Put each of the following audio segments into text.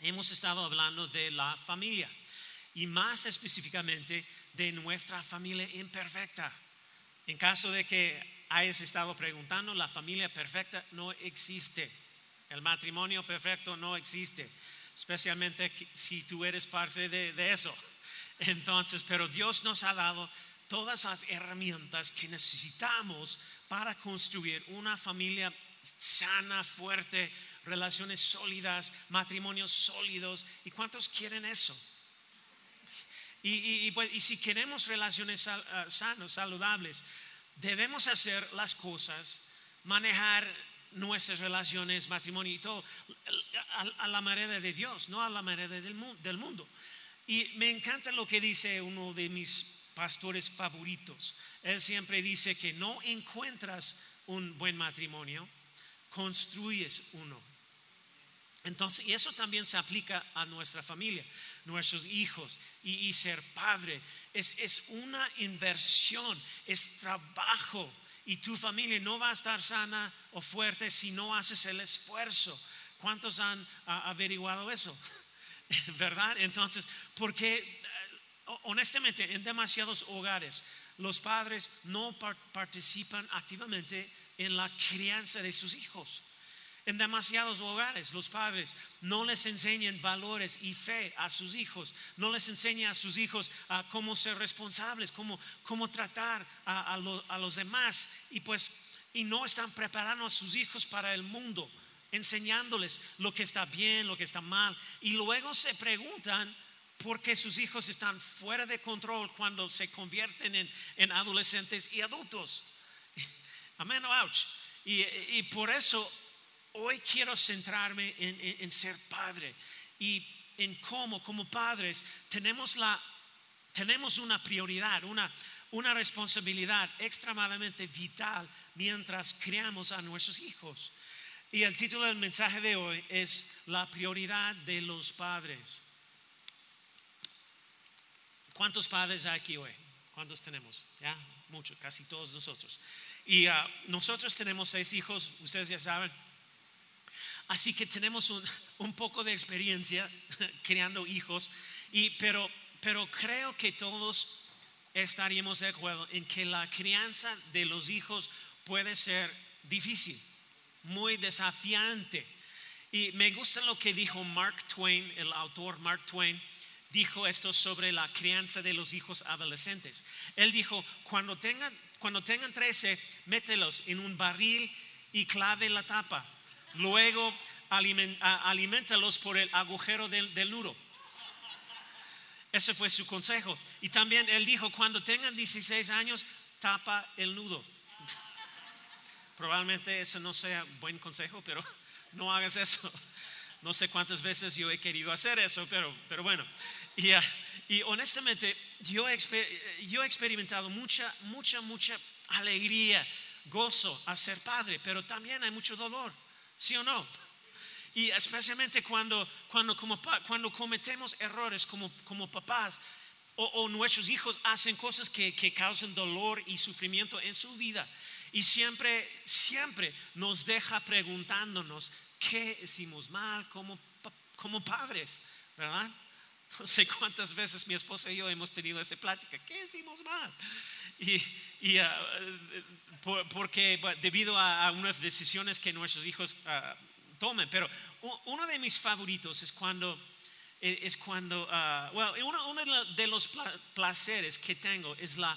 hemos estado hablando de la familia y más específicamente de nuestra familia imperfecta. En caso de que hayas estado preguntando, la familia perfecta no existe. El matrimonio perfecto no existe, especialmente si tú eres parte de, de eso. Entonces, pero Dios nos ha dado todas las herramientas que necesitamos para construir una familia sana, fuerte, relaciones sólidas, matrimonios sólidos. ¿Y cuántos quieren eso? Y, pues, si queremos relaciones ah, sanos, saludables, debemos hacer las cosas, manejar nuestras relaciones, matrimonio y todo, a, la manera de Dios, no a la manera del, del mundo. Y me encanta lo que dice uno de mis pastores favoritos. Él siempre dice que no encuentras un buen matrimonio, construyes uno. Entonces, y eso también se aplica a nuestra familia, nuestros hijos y, ser padre. Es, es, una inversión, es trabajo. Y tu familia no va a estar sana o fuerte si no haces el esfuerzo. ¿Cuántos han averiguado eso? ¿Verdad? Entonces, porque eh, honestamente en demasiados hogares los padres no participan activamente en la crianza de sus hijos. En demasiados hogares los padres no les enseñan valores y fe a sus hijos, no les enseñan a sus hijos a cómo ser responsables, cómo, cómo tratar a, a, los demás y pues y no están preparando a sus hijos para el mundo, enseñándoles lo que está bien, lo que está mal y luego se preguntan por qué sus hijos están fuera de control cuando se convierten en, en adolescentes y adultos. Amén, ouch. Y, y por eso hoy quiero centrarme en, ser padre y en cómo como padres tenemos, la, tenemos una prioridad, una, una responsabilidad extremadamente vital mientras criamos a nuestros hijos. Y el título del mensaje de hoy es La prioridad de los padres. ¿Cuántos padres hay aquí hoy? ¿Cuántos tenemos? Ya, muchos, casi todos nosotros. Y ah, nosotros tenemos seis hijos, ustedes ya saben, Así que tenemos un, poco de experiencia creando hijos, y, pero, pero creo que todos estaríamos de acuerdo en que la crianza de los hijos puede ser difícil, muy desafiante. Y me gusta lo que dijo Mark Twain, el autor Mark Twain, dijo esto sobre la crianza de los hijos adolescentes. Él dijo, cuando tengan, cuando tengan 13, mételos en un barril y clave la tapa Luego alimentalos por el agujero del, del nudo. Ese fue su consejo. Y también él dijo, cuando tengan 16 años, tapa el nudo. Probablemente ese no sea buen consejo, pero no hagas eso. No sé cuántas veces yo he querido hacer eso, pero, pero bueno. Y, ah, y honestamente, yo he, yo he experimentado mucha, mucha, mucha alegría, gozo a ser padre, pero también hay mucho dolor. ¿Sí o no? Y especialmente cuando, cuando, cuando cometemos errores como, como papás o, nuestros hijos hacen cosas que, que causan dolor y sufrimiento en su vida. Y siempre, siempre nos deja preguntándonos qué hicimos mal como, como padres, ¿verdad? No sé cuántas veces mi esposa y yo hemos tenido esa plática. ¿Qué hicimos mal? Y, y ah, porque debido a, unas decisiones que nuestros hijos ah, tomen. Pero uno de mis favoritos es cuando, e, es cuando, uh, uno, uno, de los placeres que tengo es la,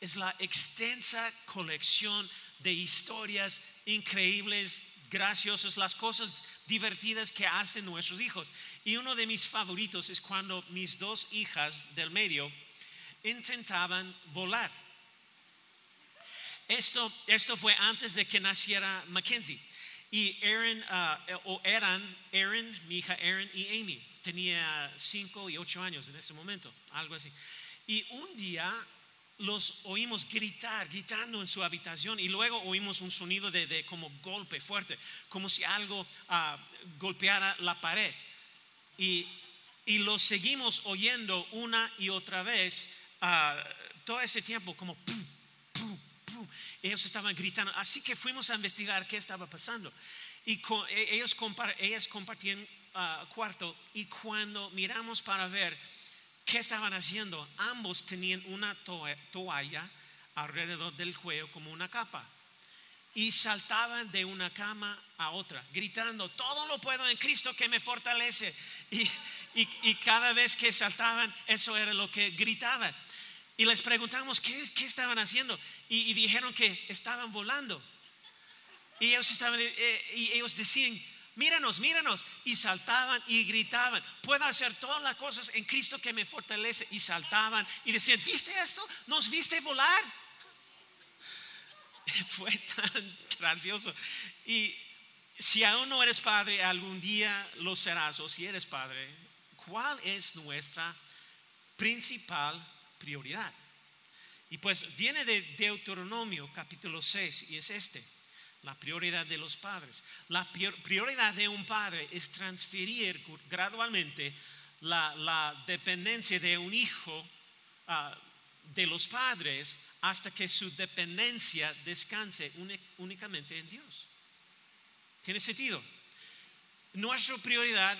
es la extensa colección de historias increíbles, graciosas, las cosas divertidas que hacen nuestros hijos. Y uno de mis favoritos es cuando mis dos hijas del medio intentaban volar. Esto, esto fue antes de que naciera Mackenzie. Y Aaron, uh, o eran Aaron, mi hija Aaron y Amy. tenía cinco y ocho años en ese momento, algo así. Y un día los oímos gritar, gritando en su habitación y luego oímos un sonido de, como golpe fuerte, como si algo ah, golpeara la pared. Y, y los seguimos oyendo una y otra vez ah, todo ese tiempo, como ellos estaban gritando. Así que fuimos a investigar qué estaba pasando. Y e, ellos ellas compartían uh, cuarto y cuando miramos para ver qué estaban haciendo, ambos tenían una toalla alrededor del cuello como una capa. Y saltaban de una cama a otra, gritando, todo lo puedo en Cristo que me fortalece. Y, y, cada vez que saltaban, eso era lo que gritaban. Y les preguntamos qué, qué estaban haciendo. Y, y, dijeron que estaban volando. Y ellos, estaban, eh, y ellos decían, míranos, míranos. Y saltaban y gritaban, puedo hacer todas las cosas en Cristo que me fortalece. Y saltaban y decían, ¿viste esto? ¿Nos viste volar? Fue tan gracioso. Y si aún no eres padre, algún día lo serás. O si eres padre, ¿cuál es nuestra principal prioridad? Y pues viene de Deuteronomio capítulo 6 y es este la prioridad de los padres. La prioridad de un padre es transferir gradualmente la, dependencia de un hijo ah, de los padres hasta que su dependencia descanse únicamente en Dios. ¿Tiene sentido? Nuestra prioridad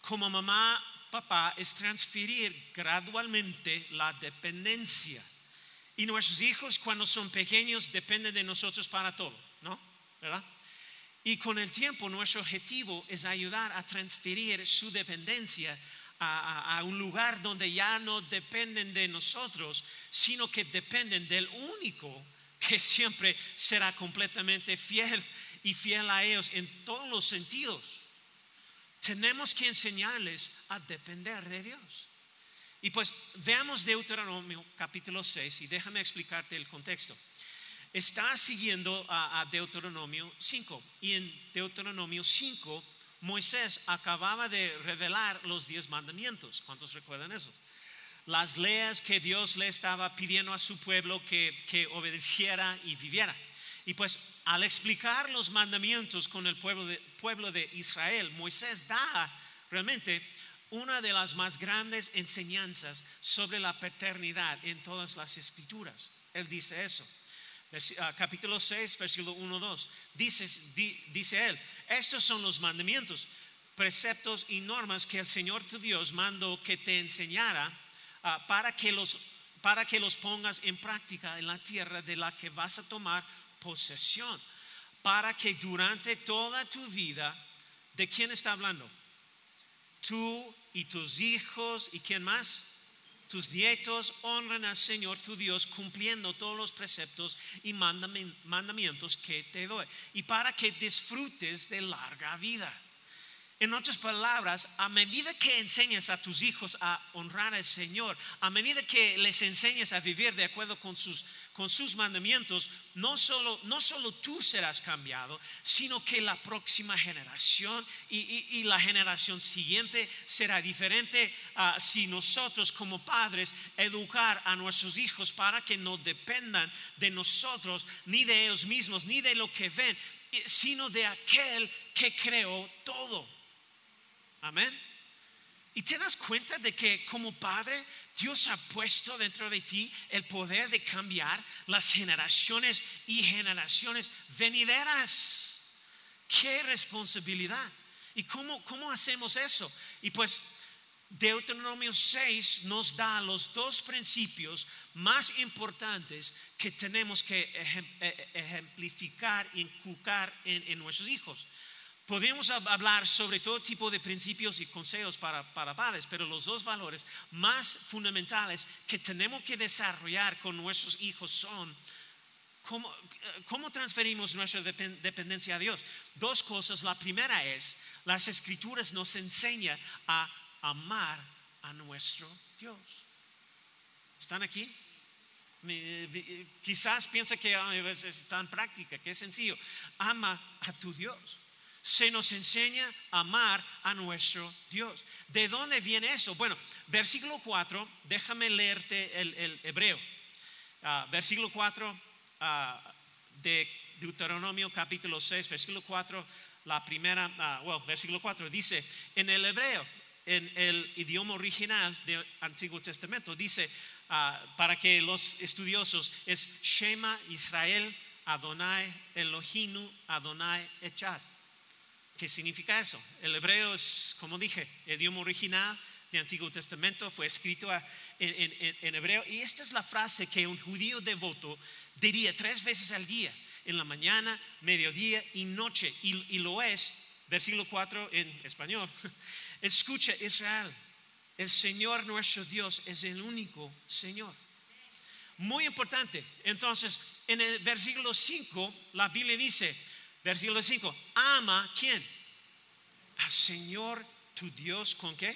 como mamá, papá, es transferir gradualmente la dependencia. Y nuestros hijos cuando son pequeños dependen de nosotros para todo, ¿no? ¿verdad? Y con el tiempo nuestro objetivo es ayudar a transferir su dependencia a, un lugar donde ya no dependen de nosotros, sino que dependen del único que siempre será completamente fiel y fiel a ellos en todos los sentidos. Tenemos que enseñarles a depender de Dios. Y pues veamos Deuteronomio capítulo 6 y déjame explicarte el contexto está siguiendo a, Deuteronomio 5. Y en Deuteronomio 5, Moisés acababa de revelar los diez mandamientos. ¿Cuántos recuerdan eso? Las leyes que Dios le estaba pidiendo a su pueblo que, que obedeciera y viviera. Y pues al explicar los mandamientos con el pueblo de, pueblo de Israel, Moisés da realmente una de las más grandes enseñanzas sobre la paternidad en todas las escrituras. Él dice eso. Ah, capítulo 6, versículo 1, 2. Dice, dice él, estos son los mandamientos, preceptos y normas que el Señor tu Dios mandó que te enseñara ah, para, que los, para que los pongas en práctica en la tierra de la que vas a tomar posesión, para que durante toda tu vida, ¿de quién está hablando? Tú y tus hijos y quién más? tus nietos honran al Señor tu Dios cumpliendo todos los preceptos y mandamientos que te doy. Y para que disfrutes de larga vida. En otras palabras, a medida que enseñas a tus hijos a honrar al Señor, a medida que les enseñas a vivir de acuerdo con sus, con sus mandamientos, no solo, no solo tú serás cambiado, sino que la próxima generación y, la generación siguiente será diferente si nosotros como padres educar a nuestros hijos para que no dependan de nosotros, ni de ellos mismos, ni de lo que ven, sino de aquel que creó todo. Amén. Y te das cuenta de que como padre Dios ha puesto dentro de ti el poder de cambiar las generaciones y generaciones venideras. Qué responsabilidad. ¿Y cómo, cómo hacemos eso? Y pues Deuteronomio 6 nos da los dos principios más importantes que tenemos que e, ejemplificar, inculcar en nuestros hijos. Podemos hablar sobre todo tipo de principios y consejos para, para, padres, pero los dos valores más fundamentales que tenemos que desarrollar con nuestros hijos son cómo, cómo transferimos nuestra dependencia a Dios. Dos cosas. La primera es, las escrituras nos enseñan a amar a nuestro Dios. ¿Están aquí? Quizás piensa que es tan práctica, que es sencillo. Ama a tu Dios. Se nos enseña a amar a nuestro Dios. ¿De dónde viene eso? Bueno, versículo 4, déjame leerte el, hebreo. Ah, versículo 4 ah, de Deuteronomio capítulo 6, versículo 4, la primera, ah, bueno, versículo 4 dice, en el hebreo, en el idioma original del Antiguo Testamento, dice, para que los estudiosos, es Shema Israel Adonai Elohinu Adonai Echad. ¿Qué significa eso? El hebreo es, como dije, el idioma original del Antiguo Testamento, fue escrito en, hebreo. Y esta es la frase que un judío devoto diría tres veces al día, en la mañana, mediodía y noche. Y, lo es, versículo 4 en español. Escucha Israel, el Señor nuestro Dios es el único Señor. Muy importante. Entonces, en el versículo 5, la Biblia dice, Versículo 5. Ama quién? Al Señor tu Dios con qué?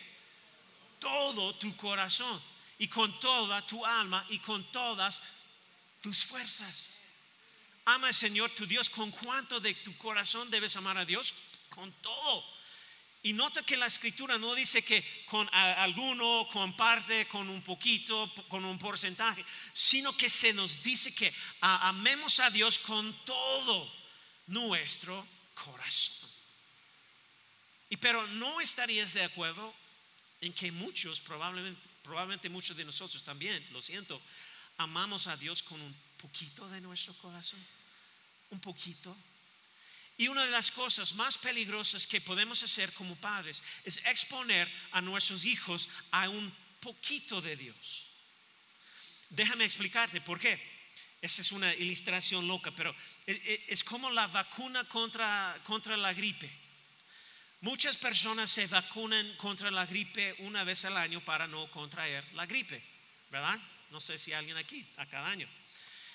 Todo tu corazón y con toda tu alma y con todas tus fuerzas. Ama al Señor tu Dios con cuánto de tu corazón debes amar a Dios? Con todo. Y nota que la escritura no dice que con alguno, con parte, con un poquito, con un porcentaje, sino que se nos dice que amemos a Dios con todo nuestro corazón. Y pero no estarías de acuerdo en que muchos, probablemente, probablemente muchos de nosotros también, lo siento, amamos a Dios con un poquito de nuestro corazón. Un poquito. Y una de las cosas más peligrosas que podemos hacer como padres es exponer a nuestros hijos a un poquito de Dios. Déjame explicarte por qué. Esa es una ilustración loca, pero es como la vacuna contra, contra la gripe. Muchas personas se vacunan contra la gripe una vez al año para no contraer la gripe, ¿verdad? No sé si alguien aquí, a cada año.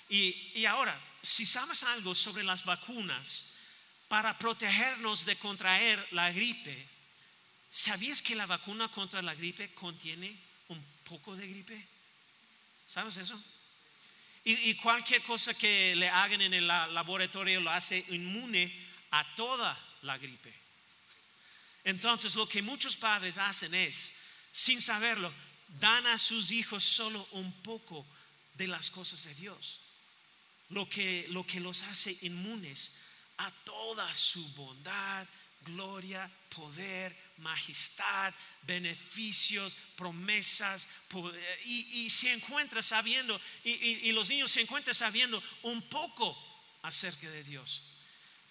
Y, y ahora, si sabes algo sobre las vacunas para protegernos de contraer la gripe, ¿sabías que la vacuna contra la gripe contiene un poco de gripe? ¿Sabes eso? Y, cualquier cosa que le hagan en el laboratorio lo hace inmune a toda la gripe. Entonces lo que muchos padres hacen es, sin saberlo, dan a sus hijos solo un poco de las cosas de Dios. Lo que, lo que los hace inmunes a toda su bondad, gloria, poder, majestad, beneficios, promesas. Y, se encuentra sabiendo, y, los niños se encuentran sabiendo un poco acerca de Dios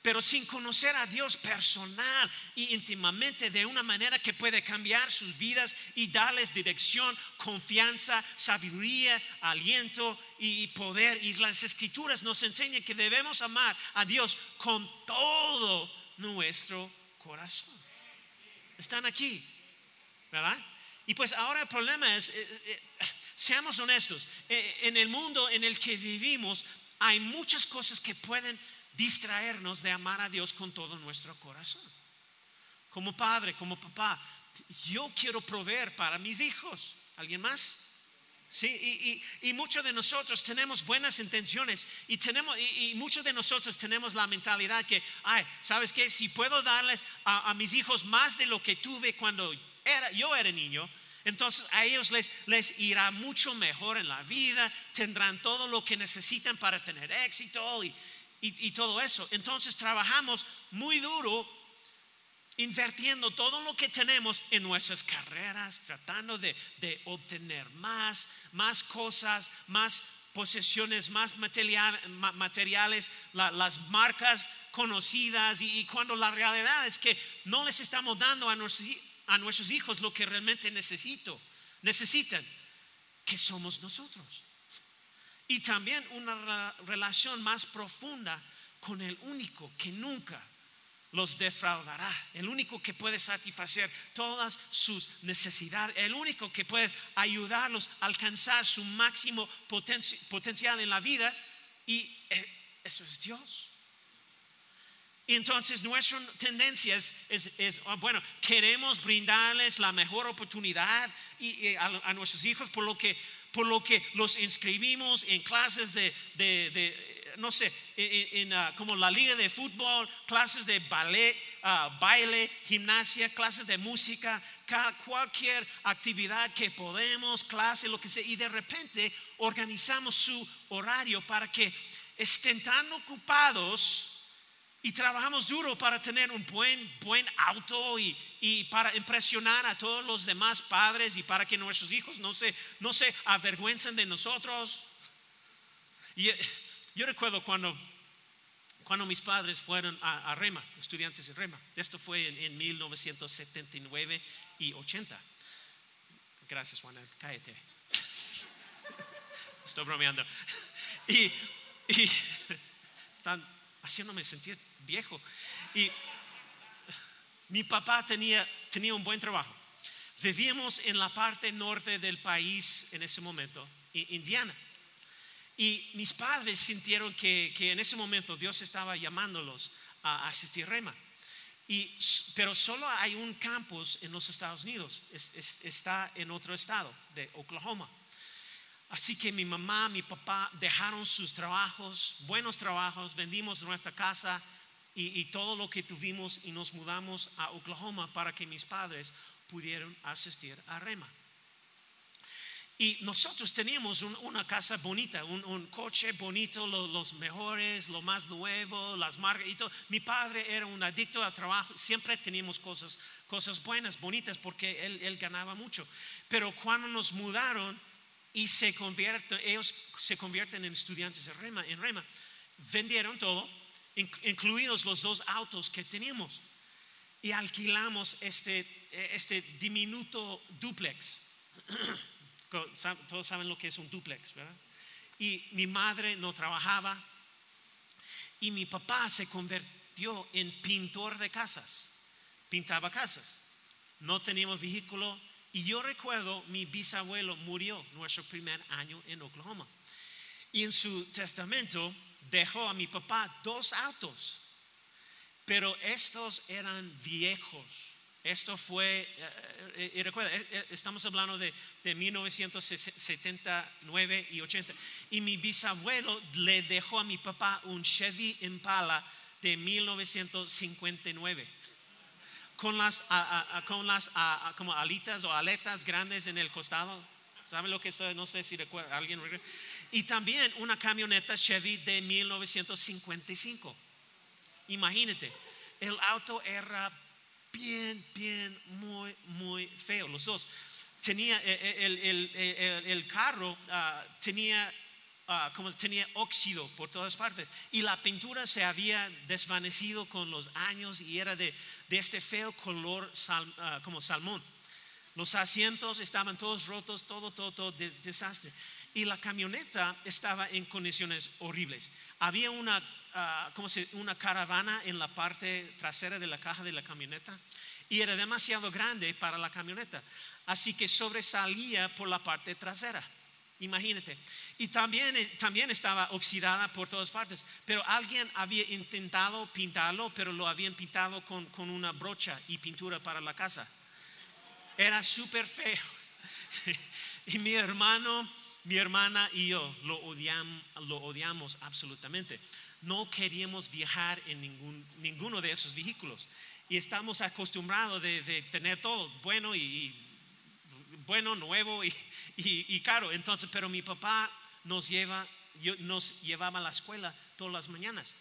pero sin conocer a Dios personal y íntimamente de una manera que puede cambiar sus vidas y darles dirección, confianza, sabiduría, aliento y poder. Y las escrituras nos enseñan que debemos amar a Dios con todo nuestro corazón. Están aquí, ¿verdad? Y pues ahora el problema es, eh, eh, seamos honestos, eh, en el mundo en el que vivimos hay muchas cosas que pueden distraernos de amar a Dios con todo nuestro corazón. Como padre, como papá, yo quiero proveer para mis hijos. ¿Alguien más? Sí, y, muchos de nosotros tenemos buenas intenciones y, tenemos, y, muchos de nosotros tenemos la mentalidad que, ay, ¿sabes qué? Si puedo darles a, mis hijos más de lo que tuve cuando era, yo era niño, entonces a ellos les, les irá mucho mejor en la vida, tendrán todo lo que necesitan para tener éxito y, y todo eso. Entonces trabajamos muy duro invirtiendo todo lo que tenemos en nuestras carreras, tratando de, obtener más, más cosas, más posesiones, más materiales, las marcas conocidas y, cuando la realidad es que no les estamos dando a nuestros, a nuestros hijos lo que realmente necesito, necesitan, que somos nosotros. Y también una relación más profunda con el único que nunca los defraudará. El único que puede satisfacer todas sus necesidades. El único que puede ayudarlos a alcanzar su máximo potencial en la vida. Y eh, eso es Dios. Y entonces nuestra tendencia es, ah, bueno, queremos brindarles la mejor oportunidad y, a, nuestros hijos por lo que, por lo que los inscribimos en clases de no sé, en, ah, como la liga de fútbol, clases de ballet, ah, baile, gimnasia, clases de música, cualquier actividad que podemos, clase, lo que sea. Y de repente organizamos su horario para que estén tan ocupados y trabajamos duro para tener un buen, buen auto y, y, para impresionar a todos los demás padres y para que nuestros hijos no se, no se avergüencen de nosotros. Y eh, yo recuerdo cuando, cuando mis padres fueron a, Rema, estudiantes de Rema. Esto fue en, 1979 y 80. Gracias, Juana, cállate. Estoy bromeando. Y, y están haciéndome sentir viejo. Y mi papá tenía, tenía un buen trabajo. Vivíamos en la parte norte del país en ese momento, Indiana. Y mis padres sintieron que, en ese momento Dios estaba llamándolos a asistir Rema. Y, pero solo hay un campus en los Estados Unidos, está en otro estado, de Oklahoma. Así que mi mamá, mi papá dejaron sus trabajos, buenos trabajos, vendimos nuestra casa y, todo lo que tuvimos y nos mudamos a Oklahoma para que mis padres pudieran asistir a Rema. Y nosotros teníamos una casa bonita, un, coche bonito, los mejores, lo más nuevo, las marcas y todo. Mi padre era un adicto al trabajo, siempre teníamos cosas, cosas buenas, bonitas, porque él, él ganaba mucho. Pero cuando nos mudaron, y se convierten, ellos se convierten en estudiantes en Rema, en Rema. Vendieron todo, incluidos los dos autos que teníamos, y alquilamos este, este diminuto duplex. Todos saben lo que es un duplex, ¿verdad? Y mi madre no trabajaba y mi papá se convirtió en pintor de casas, pintaba casas. No teníamos vehículo, y yo recuerdo, mi bisabuelo murió nuestro primer año en Oklahoma. Y en su testamento dejó a mi papá dos autos, pero estos eran viejos. Esto fue, eh, y recuerda, eh, eh, estamos hablando de, de 1979 y 80. Y mi bisabuelo le dejó a mi papá un Chevy Impala de 1959 con las, con las como alitas o aletas grandes en el costado. ¿Saben lo que es? No sé si recuerda alguien. Y también una camioneta Chevy de 1955. Imagínate, el auto era bien, bien, muy, muy feo, los dos. Tenía, eh, eh, el, el, el, carro ah, tenía Ah, como tenía óxido por todas partes y la pintura se había desvanecido con los años y era de, de este feo color ah, como salmón. Los asientos estaban todos rotos, todo, todo, todo desastre. Y la camioneta estaba en condiciones horribles. Había una, uh, como una caravana en la parte trasera de la caja de la camioneta y era demasiado grande para la camioneta. Así que sobresalía por la parte trasera. Imagínate. Y también, eh, también estaba oxidada por todas partes. Pero alguien había intentado pintarlo, pero lo habían pintado con, con una brocha y pintura para la casa. Era súper feo. y mi hermano, mi hermana y yo lo, odiam, lo odiamos absolutamente. No queríamos viajar en ningún, ninguno de esos vehículos. Y estamos acostumbrados de, tener todo bueno y bueno, nuevo y, caro. Entonces, pero mi papá nos lleva, nos llevaba a la escuela todas las mañanas.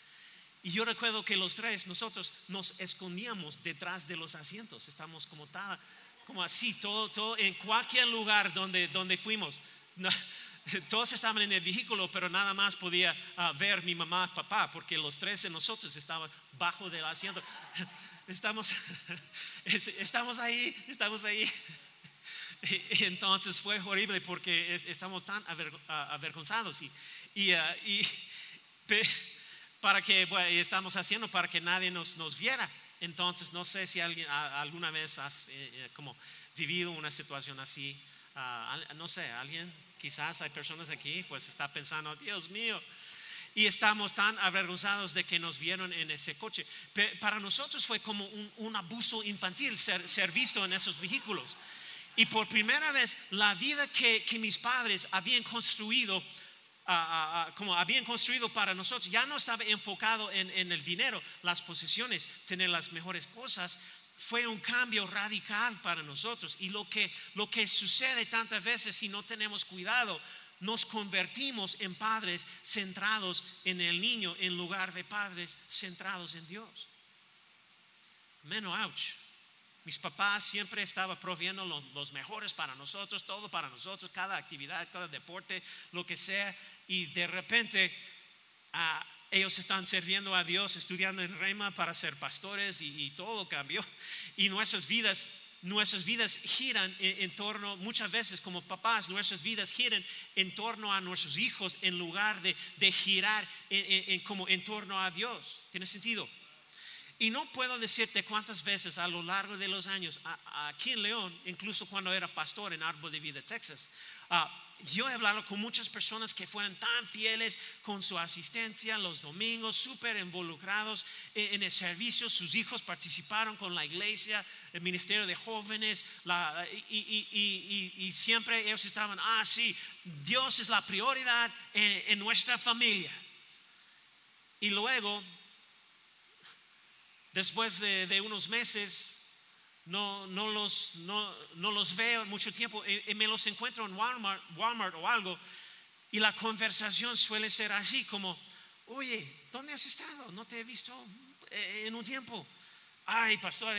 Y yo recuerdo que los tres, nosotros nos escondíamos detrás de los asientos. Estamos como tal, como así, todo, todo en cualquier lugar donde, donde fuimos. todos estaban en el vehículo, pero nada más podía ah, ver mi mamá, papá, porque los tres de nosotros estaban bajo del asiento. Estamos, estamos ahí, estamos ahí. Entonces fue horrible porque estamos tan avergonzados y, ah, para que estamos haciendo para que nadie nos, nos viera. Entonces no sé si alguien alguna vez has eh, eh, como vivido una situación así. Ah, no sé, alguien, quizás hay personas aquí, pues está pensando, Dios mío, y estamos tan avergonzados de que nos vieron en ese coche. para nosotros fue como un, abuso infantil ser, visto en esos vehículos. Y por primera vez la vida que, mis padres habían construido ah, ah, como habían construido para nosotros, ya no estaba enfocado en, en el dinero, las posesiones, tener las mejores cosas, fue un cambio radical para nosotros. Y lo que, lo que sucede tantas veces si no tenemos cuidado, nos convertimos en padres centrados en el niño en lugar de padres centrados en Dios. Menos ouch. Mis papás siempre estaban proviendo los, mejores para nosotros, todo para nosotros, cada actividad, cada deporte, lo que sea. Y de repente ah, ellos están sirviendo a Dios, estudiando en Rema para ser pastores y, todo cambió. Y nuestras vidas nuestras vidas giran en, torno, muchas veces como papás, nuestras vidas giran en torno a nuestros hijos en lugar de, girar como en torno a Dios. ¿Tiene sentido? Y no puedo decirte cuántas veces a lo largo de los años, aquí en León, incluso cuando era pastor en Árbol de Vida, Texas, ah, yo he hablado con muchas personas que fueron tan fieles con su asistencia los domingos, súper involucrados en, el servicio. Sus hijos participaron con la iglesia, el ministerio de jóvenes, y, siempre ellos estaban, ah, sí, Dios es la prioridad en nuestra familia. Y luego Después de, unos meses, no, no, los, no, no, los veo mucho tiempo y, me los encuentro en Walmart, Walmart o algo y la conversación suele ser así como, oye, ¿dónde has estado? No te he visto eh, en un tiempo. Ay, pastor,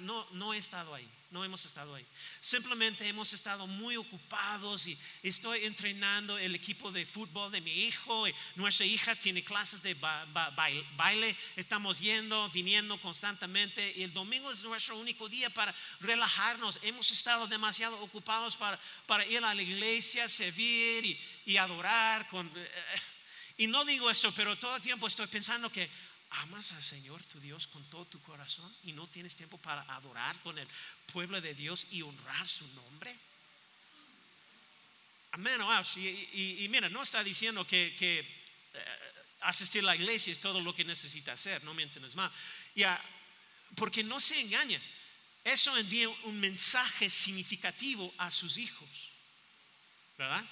no, no he estado ahí no hemos estado ahí. Simplemente hemos estado muy ocupados y estoy entrenando el equipo de fútbol de mi hijo. nuestra hija tiene clases de baile. Estamos yendo, viniendo constantemente. Y el domingo es nuestro único día para relajarnos. Hemos estado demasiado ocupados para, ir a la iglesia, servir y, adorar. Con, eh, y no digo eso, pero todo el tiempo estoy pensando que amas al Señor tu Dios con todo tu corazón y no tienes tiempo para adorar con el pueblo de Dios y honrar su nombre? Amén. Y, mira, no está diciendo que, eh, asistir a la iglesia es todo lo que necesita hacer, no me entiendes mal. Ya, porque no se engaña. Eso envía un mensaje significativo a sus hijos. ¿Verdad?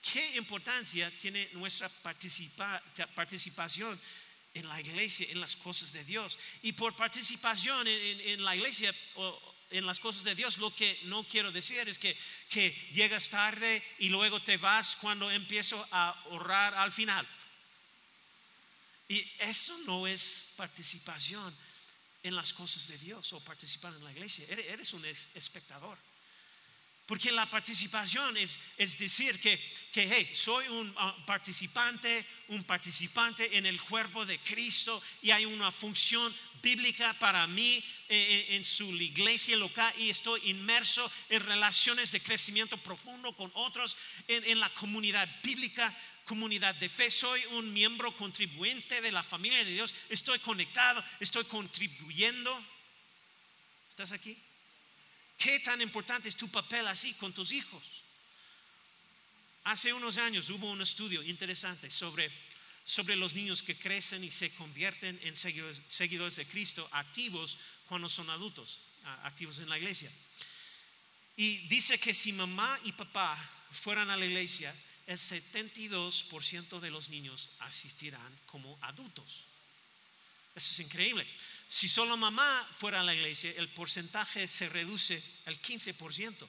¿Qué importancia tiene nuestra participación en la iglesia, en las cosas de Dios. Y por participación en, la iglesia o en las cosas de Dios, lo que no quiero decir es que, que llegas tarde y luego te vas cuando empiezo a orar al final. Y eso no es participación en las cosas de Dios o participar en la iglesia. Eres un espectador. Porque la participación es, es decir que, que, hey, soy un ah, participante, un participante en el cuerpo de Cristo y hay una función bíblica para mí eh, eh, en, su iglesia local y estoy inmerso en relaciones de crecimiento profundo con otros en, en la comunidad bíblica comunidad de fe, soy un miembro contribuyente de la familia de Dios, estoy conectado, estoy contribuyendo. ¿Estás aquí? ¿Qué tan importante es tu papel así con tus hijos? Hace unos años hubo un estudio interesante sobre, sobre los niños que crecen y se convierten en seguidores, de Cristo activos cuando son adultos, activos en la iglesia. Y dice que si mamá y papá fueran a la iglesia, el 72% de los niños asistirán como adultos. Eso es increíble. Si solo mamá fuera a la iglesia, el porcentaje se reduce al 15%.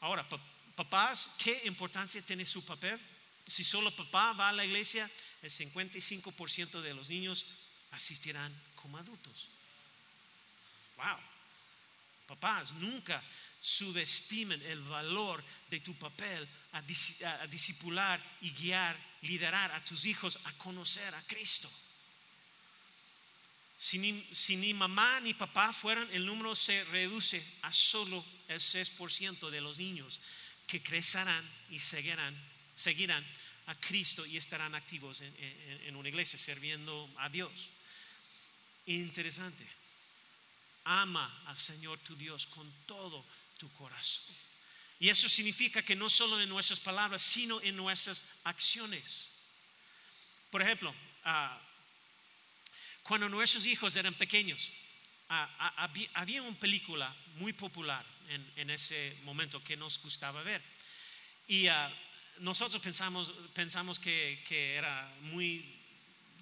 Ahora, papás, ¿qué importancia tiene su papel? Si solo papá va a la iglesia, el 55% de los niños asistirán como adultos. Wow. Papás, nunca subestimen el valor de tu papel a, a, discipular y guiar, liderar a tus hijos a conocer a Cristo. Si ni, mamá ni papá fueran, el número se reduce a solo el 6% de los niños que crecerán y seguirán, seguirán a Cristo y estarán activos en, una iglesia sirviendo a Dios. Interesante. Ama al Señor tu Dios con todo tu corazón. Y eso significa que no solo en nuestras palabras, sino en nuestras acciones. Por ejemplo, uh, cuando nuestros hijos eran pequeños, había una película muy popular en, ese momento que nos gustaba ver. Y ah, nosotros pensamos, pensamos que, que era muy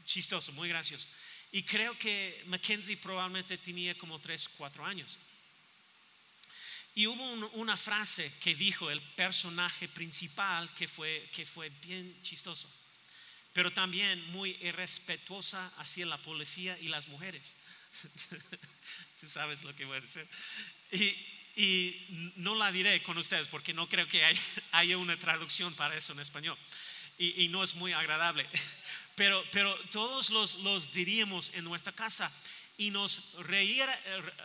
chistoso, muy gracioso. Y creo que Mackenzie probablemente tenía como 3, 4 años. Y hubo un- una frase que dijo el personaje principal que fue, que fue bien chistoso, pero también muy irrespetuosa hacia la policía y las mujeres. Tú sabes lo que voy a decir. Y, y no la diré con ustedes porque no creo que hay- haya una traducción para eso en español. Y, y no es muy agradable. Pero, pero todos los, los diríamos en nuestra casa y nos reír-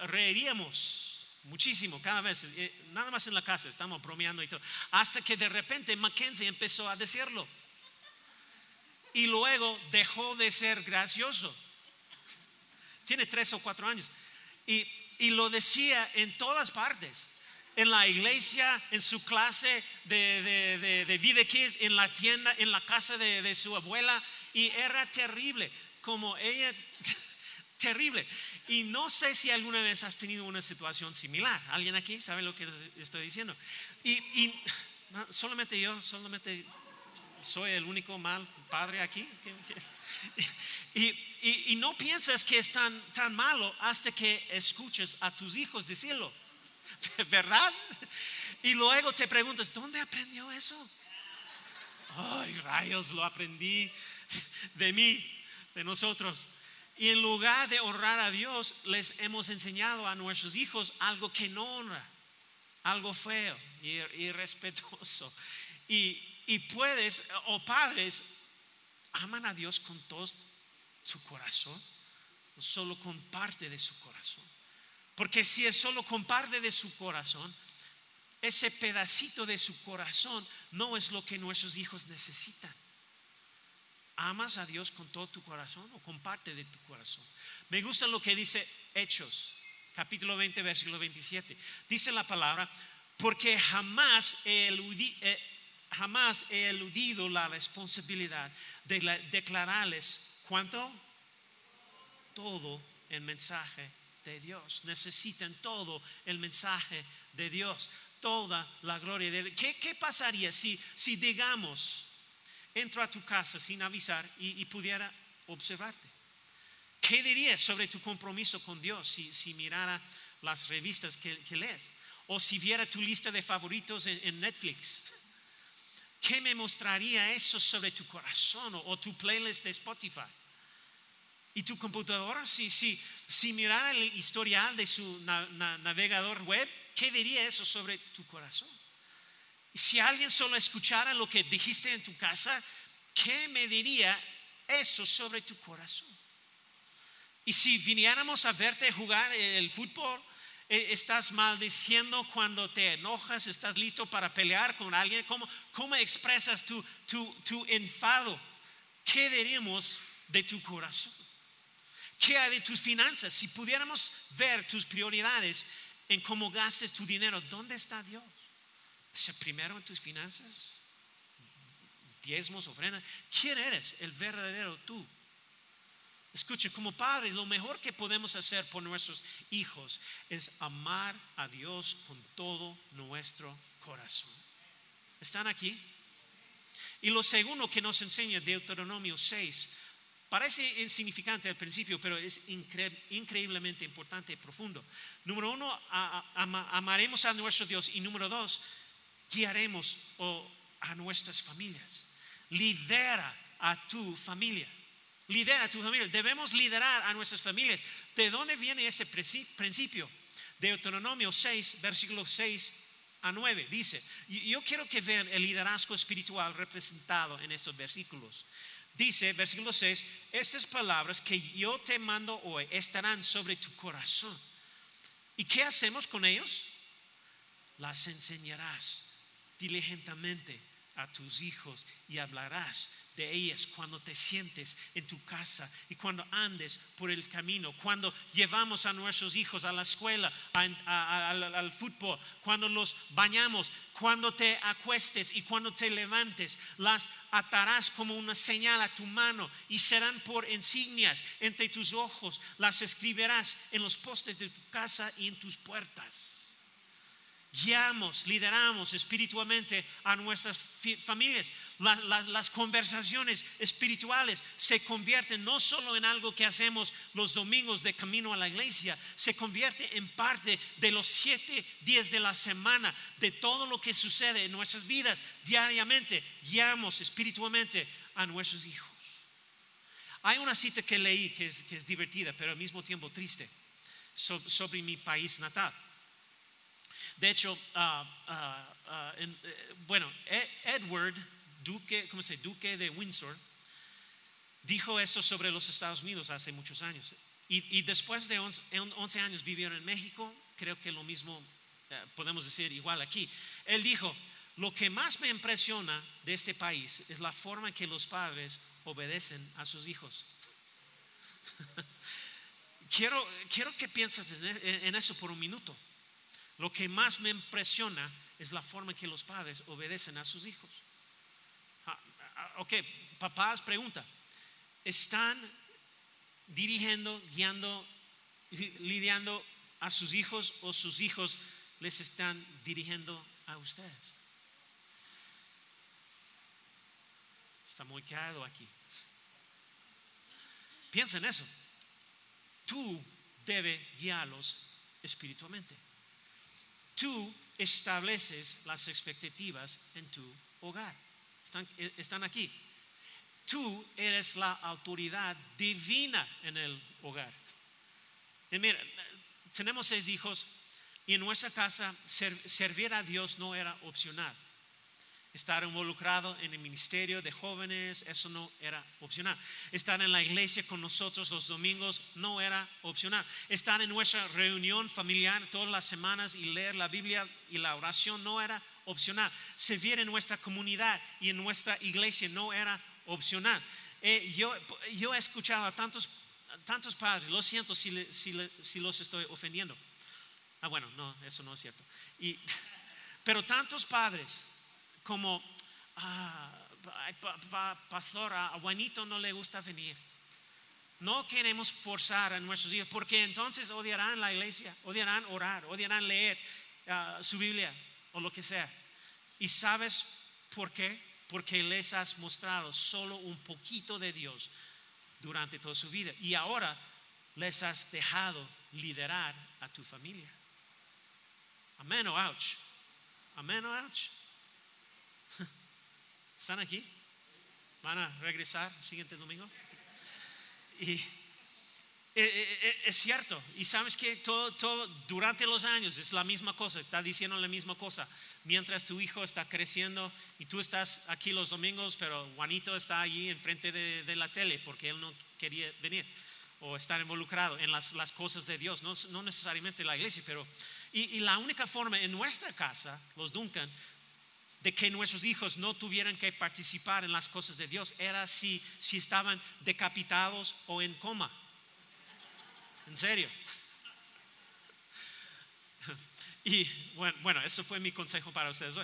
reiríamos muchísimo cada vez. eh, Nada más en la casa, estamos bromeando y todo. Hasta que de repente Mackenzie empezó a decirlo. Y luego dejó de ser gracioso. Tiene tres o cuatro años. Y, y lo decía en todas partes. En la iglesia, en su clase de, de, de, de Kids, en la tienda, en la casa de, de su abuela. Y era terrible. Como ella, terrible. Y no sé si alguna vez has tenido una situación similar. ¿Alguien aquí sabe lo que estoy diciendo? Y, y no, solamente yo, solamente soy el único mal padre aquí. y, y- y no piensas que es tan, tan malo hasta que escuches a tus hijos decirlo, ¿verdad? Y luego te preguntas, ¿dónde aprendió eso? Ay, rayos, lo aprendí de mí, de nosotros. Y en lugar de honrar a Dios, les hemos enseñado a nuestros hijos algo que no honra, algo feo y irrespetuoso. Y, y puedes, o padres, aman a Dios con todo su corazón, solo con parte de su corazón. Porque si es solo con parte de su corazón, ese pedacito de su corazón no es lo que nuestros hijos necesitan. ¿Amas a Dios con todo tu corazón o con parte de tu corazón? Me gusta lo que dice Hechos, capítulo 20, versículo 27. Dice la palabra, porque jamás he, eh, eludido la responsabilidad de la- declararles cuánto todo el mensaje de Dios. Necesitan todo el mensaje de Dios, toda la gloria de Dios. ¿Qué, qué pasaría si, si digamos, entro a tu casa sin avisar y, pudiera observarte? ¿Qué dirías sobre tu compromiso con Dios si, mirara las revistas que, que lees? O si viera tu lista de favoritos en, Netflix. ¿Qué me mostraría eso sobre tu corazón o, o tu playlist de Spotify? ¿Y tu computadora? Si, mirara el historial de su na- na- navegador web, ¿qué diría eso sobre tu corazón? Si alguien solo escuchara lo que dijiste en tu casa, ¿qué me diría eso sobre tu corazón? Y si viniéramos a verte jugar el fútbol, eh, estás maldiciendo cuando te enojas, estás listo para pelear con alguien, ¿cómo, cómo expresas tu, tu, tu enfado? ¿Qué diríamos de tu corazón? ¿Qué hay de tus finanzas? Si pudiéramos ver tus prioridades en cómo gastes tu dinero, ¿dónde está Dios? ¿Es el primero en tus finanzas? ¿Diezmos, ofrendas? ¿Quién eres? El verdadero tú. Escuche, como padres, lo mejor que podemos hacer por nuestros hijos es amar a Dios con todo nuestro corazón. ¿Están aquí? Y lo segundo que nos enseña Deuteronomio 6, parece insignificante al principio, pero es incre- increíblemente importante y profundo. Número uno, amaremos a nuestro Dios. Y número dos, guiaremos a nuestras familias. Lidera a tu familia. Lidera a tu familia. Debemos liderar a nuestras familias. ¿De dónde viene ese principio? Deuteronomio 6, versículos 6 a 9. Dice, yo quiero que vean el liderazgo espiritual representado en estos versículos. Dice, versículo 6, estas palabras que yo te mando hoy estarán sobre tu corazón. ¿Y qué hacemos con ellos? Las enseñarás diligentemente a tus hijos y hablarás de ellas cuando te sientes en tu casa y cuando andes por el camino, cuando llevamos a nuestros hijos a la escuela, al fútbol, cuando los bañamos, cuando te acuestes y cuando te levantes, las atarás como una señal a tu mano y serán por insignias entre tus ojos, las escribirás en los postes de tu casa y en tus puertas. Guiamos, lideramos espiritualmente a nuestras familias. las conversaciones espirituales se convierten no solo en algo que hacemos los domingos de camino a la iglesia, se convierte en parte de los siete días de la semana, de todo lo que sucede en nuestras vidas diariamente. Guiamos espiritualmente a nuestros hijos. Hay una cita que leí que es, divertida, pero al mismo tiempo triste, sobre mi país natal. De hecho, ah, ah, ah, eh, bueno, e, Edward, duque, ¿cómo se Duque de Windsor, dijo esto sobre los Estados Unidos hace muchos años. Y, después de 11, años vivieron en México, creo que lo mismo eh, podemos decir igual aquí. Él dijo, lo que más me impresiona de este país es la forma en que los padres obedecen a sus hijos. quiero, quiero que pienses en eso por un minuto. Lo que más me impresiona es la forma en que los padres obedecen a sus hijos. Ah, ah, ok, papás, pregunta. ¿Están dirigiendo, guiando, lidiando a sus hijos o sus hijos les están dirigiendo a ustedes? Está muy callado aquí. Piensa en eso. Tú debes guiarlos espiritualmente tú estableces las expectativas en tu hogar. Están, aquí. Tú eres la autoridad divina en el hogar. Mira, tenemos seis hijos y en nuestra casa servir a Dios no era opcional estar involucrado en el ministerio de jóvenes, eso no era opcional. Estar en la iglesia con nosotros los domingos no era opcional. Estar en nuestra reunión familiar todas las semanas y leer la Biblia y la oración no era opcional. Servir en nuestra comunidad y en nuestra iglesia no era opcional. Eh, yo, yo he escuchado a tantos, tantos padres, lo siento si, si, los estoy ofendiendo. Ah, bueno, no, eso no es cierto. Y, pero tantos padres como, ah, pastor, a Juanito no le gusta venir. No queremos forzar a nuestros hijos porque entonces odiarán la iglesia, odiarán orar, odiarán leer ah, su Biblia o lo que sea. ¿Y sabes por qué? Porque les has mostrado solo un poquito de Dios durante toda su vida y ahora les has dejado liderar a tu familia. Amén o ouch. Amén o ouch. ¿Están aquí? ¿Van a regresar el siguiente domingo? Y eh, eh, eh, es cierto, y sabes que todo, todo durante los años es la misma cosa, está diciendo la misma cosa. Mientras tu hijo está creciendo y tú estás aquí los domingos, pero Juanito está allí enfrente de, de la tele porque él no quería venir o estar involucrado en las, las cosas de Dios, no, no, necesariamente la iglesia, pero. Y, y la única forma en nuestra casa, los Duncan, de que nuestros hijos no tuvieran que participar en las cosas de Dios era si, si estaban decapitados o en coma. En serio. Y bueno, bueno, eso fue mi consejo para ustedes.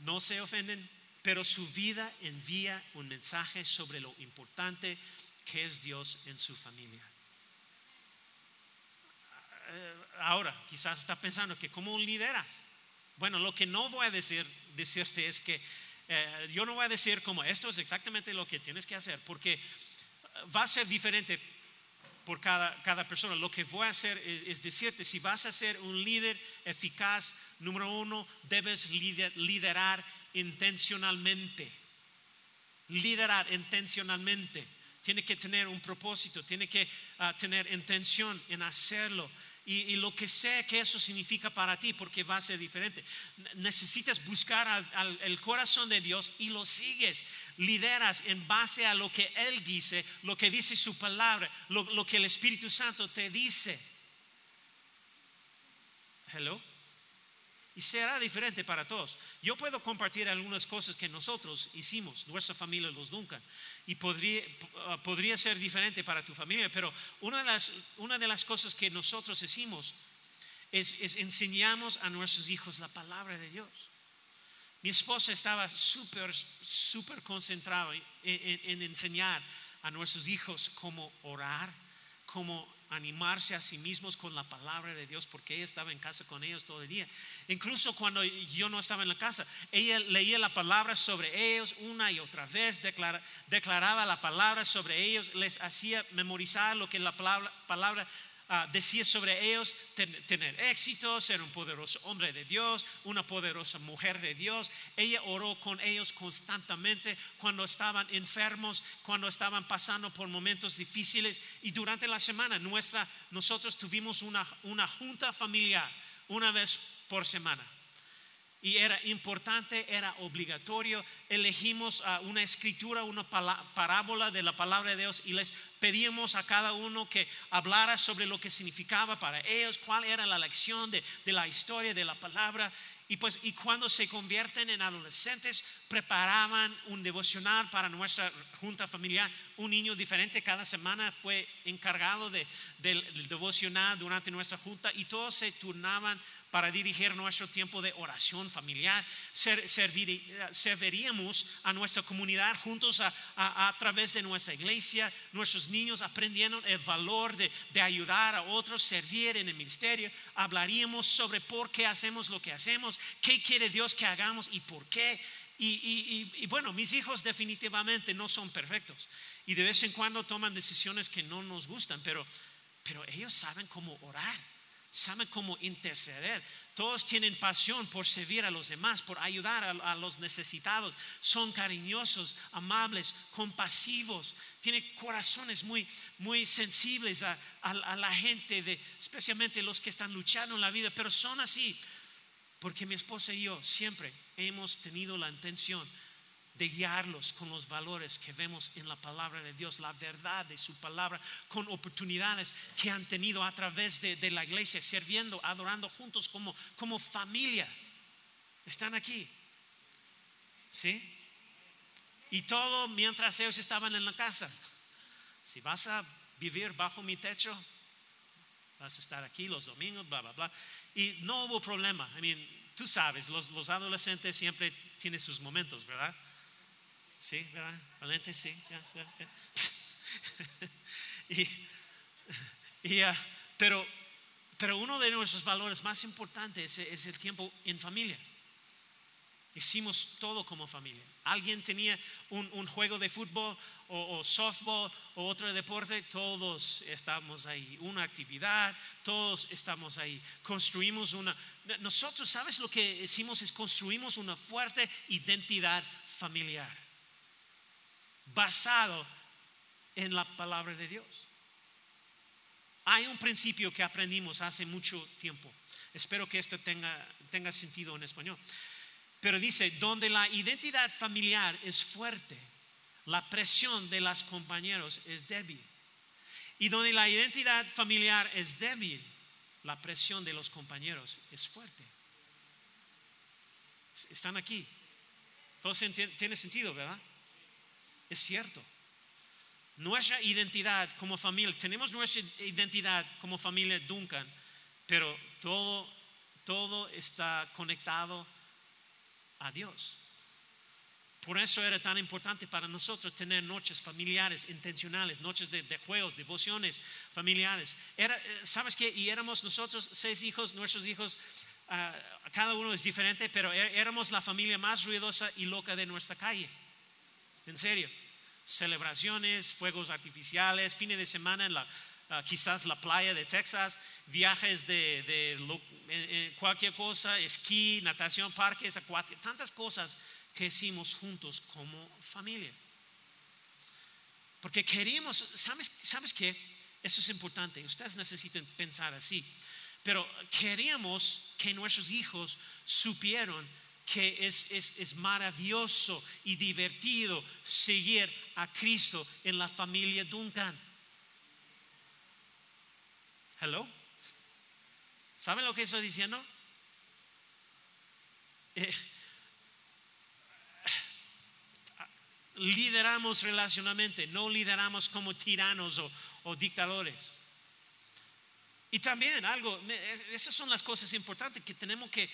No se ofenden, pero su vida envía un mensaje sobre lo importante que es Dios en su familia. Eh, ahora, quizás está pensando que cómo lideras. Bueno, lo que no voy a decir, decirte es que eh, yo no voy a decir como esto es exactamente lo que tienes que hacer, porque eh, va a ser diferente por cada, cada persona. Lo que voy a hacer es, decirte, si vas a ser un líder eficaz, número uno, debes liderar intencionalmente. Liderar intencionalmente. Tiene que tener un propósito, tiene que ah, tener intención en hacerlo y, lo que sé que eso significa para ti, porque va a ser diferente. Necesitas buscar al, el corazón de Dios y lo sigues. Lideras en base a lo que Él dice, lo que dice su palabra, lo, lo que el Espíritu Santo te dice. Hello y será diferente para todos. Yo puedo compartir algunas cosas que nosotros hicimos, nuestra familia los Duncan, y podría, ah, podría ser diferente para tu familia, pero una de las, una de las cosas que nosotros hicimos es, es enseñamos a nuestros hijos la palabra de Dios. Mi esposa estaba súper, súper concentrada en, en enseñar a nuestros hijos cómo orar, cómo animarse a sí mismos con la palabra de Dios porque ella estaba en casa con ellos todo el día. Incluso cuando yo no estaba en la casa, ella leía la palabra sobre ellos una y otra vez, declaraba la palabra sobre ellos, les hacía memorizar lo que la palabra, palabra Ah, decir sobre ellos tener éxito, ser un poderoso hombre de Dios, una poderosa mujer de Dios. Ella oró con ellos constantemente cuando estaban enfermos, cuando estaban pasando por momentos difíciles. Y durante la semana nuestra, nosotros tuvimos una, una junta familiar una vez por semana y era importante, era obligatorio. Elegimos ah, una escritura, una parábola de la palabra de Dios y les pedimos a cada uno que hablara sobre lo que significaba para ellos, cuál era la lección de, de la historia de la palabra. Y pues, y cuando se convierten en adolescentes, preparaban un devocional para nuestra junta familiar. Un niño diferente cada semana fue encargado de, del devocional durante nuestra junta y todos se turnaban para dirigir nuestro tiempo de oración familiar. serviríamos a nuestra comunidad juntos a, través de nuestra iglesia. Nuestros niños aprendieron el valor de, ayudar a otros, servir en el ministerio. Hablaríamos sobre por qué hacemos lo que hacemos, qué quiere Dios que hagamos y por qué. Y, bueno, mis hijos definitivamente no son perfectos y de vez en cuando toman decisiones que no nos gustan, pero ellos saben cómo orar saben cómo interceder. Todos tienen pasión por servir a los demás, por ayudar a, los necesitados. Son cariñosos, amables, compasivos. Tienen corazones muy, muy sensibles a, la gente, de, especialmente los que están luchando en la vida. Pero son así porque mi esposa y yo siempre hemos tenido la intención de guiarlos con los valores que vemos en la palabra de Dios, la verdad de su palabra, con oportunidades que han tenido a través de, la iglesia, sirviendo, adorando juntos como, familia. Están aquí. ¿Sí? Y todo mientras ellos estaban en la casa. Si vas a vivir bajo mi techo, vas a estar aquí los domingos, bla, bla, bla. Y no hubo problema. I mean, tú sabes, los adolescentes siempre tienen sus momentos, ¿verdad? Sí, ¿verdad? Valente, sí. y, ah, pero, pero uno de nuestros valores más importantes es, el tiempo en familia. Hicimos todo como familia. Alguien tenía un, juego de fútbol o, softball o otro deporte, todos estamos ahí. Una actividad, todos estamos ahí. Construimos una... Nosotros, ¿sabes lo que hicimos? Es construimos una fuerte identidad familiar basado en la palabra de Dios. Hay un principio que aprendimos hace mucho tiempo. Espero que esto tenga, tenga sentido en español. Pero dice, donde la identidad familiar es fuerte, la presión de los compañeros es débil. Y donde la identidad familiar es débil, la presión de los compañeros es fuerte. Están aquí. Todo tiene sentido, ¿verdad? Es cierto. Nuestra identidad como familia, tenemos nuestra identidad como familia Duncan, pero todo, todo está conectado a Dios. Por eso era tan importante para nosotros tener noches familiares intencionales, noches de, juegos, devociones familiares. Eh, ¿Sabes qué? Y éramos nosotros seis hijos, nuestros hijos, ah, cada uno es diferente, pero e, éramos la familia más ruidosa y loca de nuestra calle. En serio. Celebraciones, fuegos artificiales, fines de semana en la, ah, quizás la playa de Texas, viajes de, de eh, cualquier cosa, esquí, natación, parques acuáticos, tantas cosas que hicimos juntos como familia. Porque queríamos, ¿sabes, ¿sabes qué? Eso es importante, ustedes necesitan pensar así. Pero queríamos que nuestros hijos supieran que es, maravilloso y divertido seguir a Cristo en la familia Duncan. Hello. ¿Saben lo que estoy diciendo? Eh, lideramos relacionalmente, no lideramos como tiranos o dictadores. Y también algo, esas son las cosas importantes que tenemos que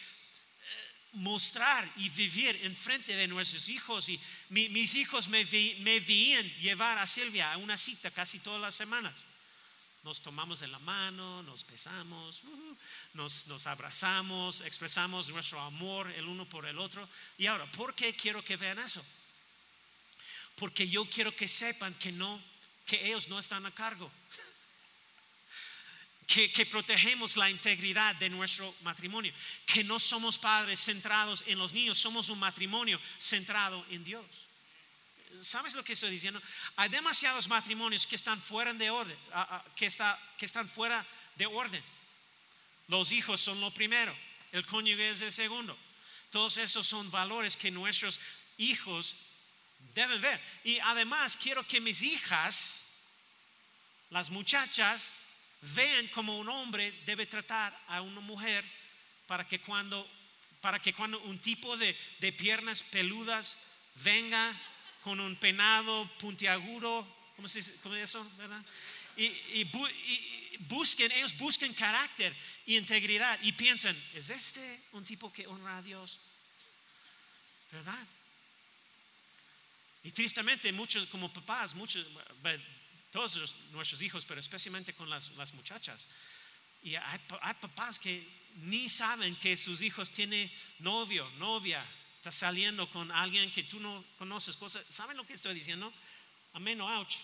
mostrar y vivir en frente de nuestros hijos. Y mis hijos me, veían llevar a Silvia a una cita casi todas las semanas. nos tomamos en la mano, nos besamos, nos, nos abrazamos, expresamos nuestro amor el uno por el otro. Y ahora, ¿por qué quiero que vean eso? Porque yo quiero que sepan que no, que ellos no están a cargo. Que, protegemos la integridad de nuestro matrimonio, que no somos padres centrados en los niños, somos un matrimonio centrado en Dios. ¿Sabes lo que estoy diciendo? Hay demasiados matrimonios que están fuera de orden, que están fuera de orden. Los hijos son lo primero, el cónyuge es el segundo. Todos estos son valores que nuestros hijos deben ver. Y además quiero que mis hijas, las muchachas, vean como un hombre debe tratar a una mujer para que cuando, para que cuando un tipo de, de piernas peludas venga con un penado puntiagudo, ¿cómo se dice eso? ¿verdad? Y, busquen, ellos busquen carácter y integridad y piensan, ¿es este un tipo que honra a Dios? ¿Verdad? Y tristemente muchos como papás, muchos, todos nuestros hijos, pero especialmente con las, muchachas, y hay, hay papás que ni saben que sus hijos tienen novio, novia, estás saliendo con alguien que tú no conoces, cosas, ¿saben lo que estoy diciendo? Amén o ouch.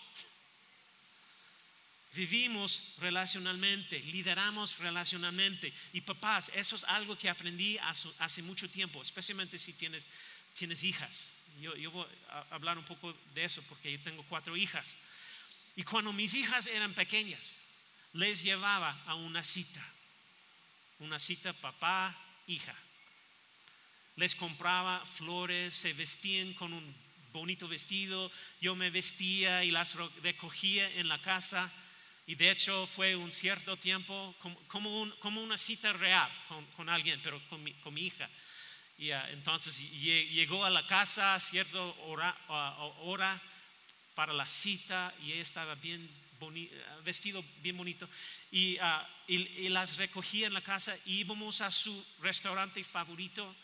Vivimos relacionalmente, lideramos relacionalmente. Y papás, eso es algo que aprendí hace mucho tiempo, especialmente si tienes, tienes hijas. Yo, yo voy a hablar un poco de eso porque yo tengo cuatro hijas. Y cuando mis hijas eran pequeñas, les llevaba a una cita. Una cita papá, hija les compraba flores, se vestían con un bonito vestido, yo me vestía y las recogía en la casa. Y de hecho fue un cierto tiempo como, como, una cita real con, alguien, pero con mi, con mi hija. Y ah, entonces llegó a la casa a cierta hora, hora, para la cita y ella estaba bien vestido bien bonito. Y, ah, y, y, las recogía en la casa. Íbamos a su restaurante favorito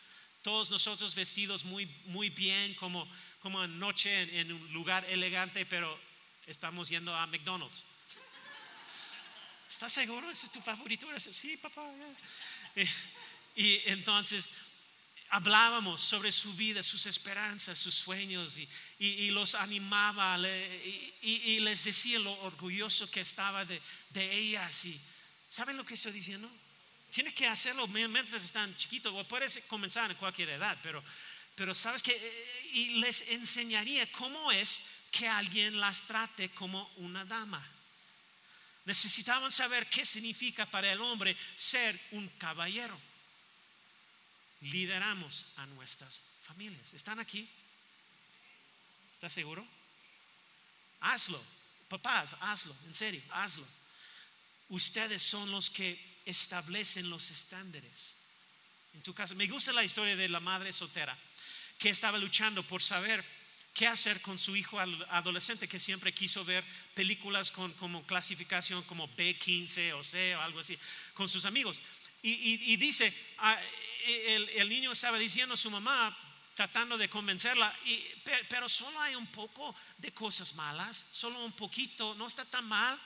todos nosotros vestidos muy, muy bien, como, como anoche en, un lugar elegante, pero estamos yendo a McDonald's. ¿Estás seguro? ¿Ese es tu favorito? Sí, papá. Eh, y, entonces hablábamos sobre su vida, sus esperanzas, sus sueños y, los animaba y, les decía lo orgulloso que estaba de, de ellas. Y, ¿Saben lo que estoy diciendo? Tienes que hacerlo mientras están chiquitos, o puedes comenzar en cualquier edad, pero, pero sabes que, y les enseñaría cómo es que alguien las trate como una dama. Necesitaban saber qué significa para el hombre ser un caballero. Lideramos a nuestras familias. ¿Están aquí? ¿Estás seguro? Hazlo. Papás, hazlo, en serio, hazlo. Ustedes son los que establecen los estándares. En tu casa, me gusta la historia de la madre soltera que estaba luchando por saber qué hacer con su hijo adolescente que siempre quiso ver películas con como clasificación como B15 o C o algo así con sus amigos. Y, dice, ah, el, niño estaba diciendo a su mamá, tratando de convencerla, pero solo hay un poco de cosas malas, solo un poquito, no está tan mal.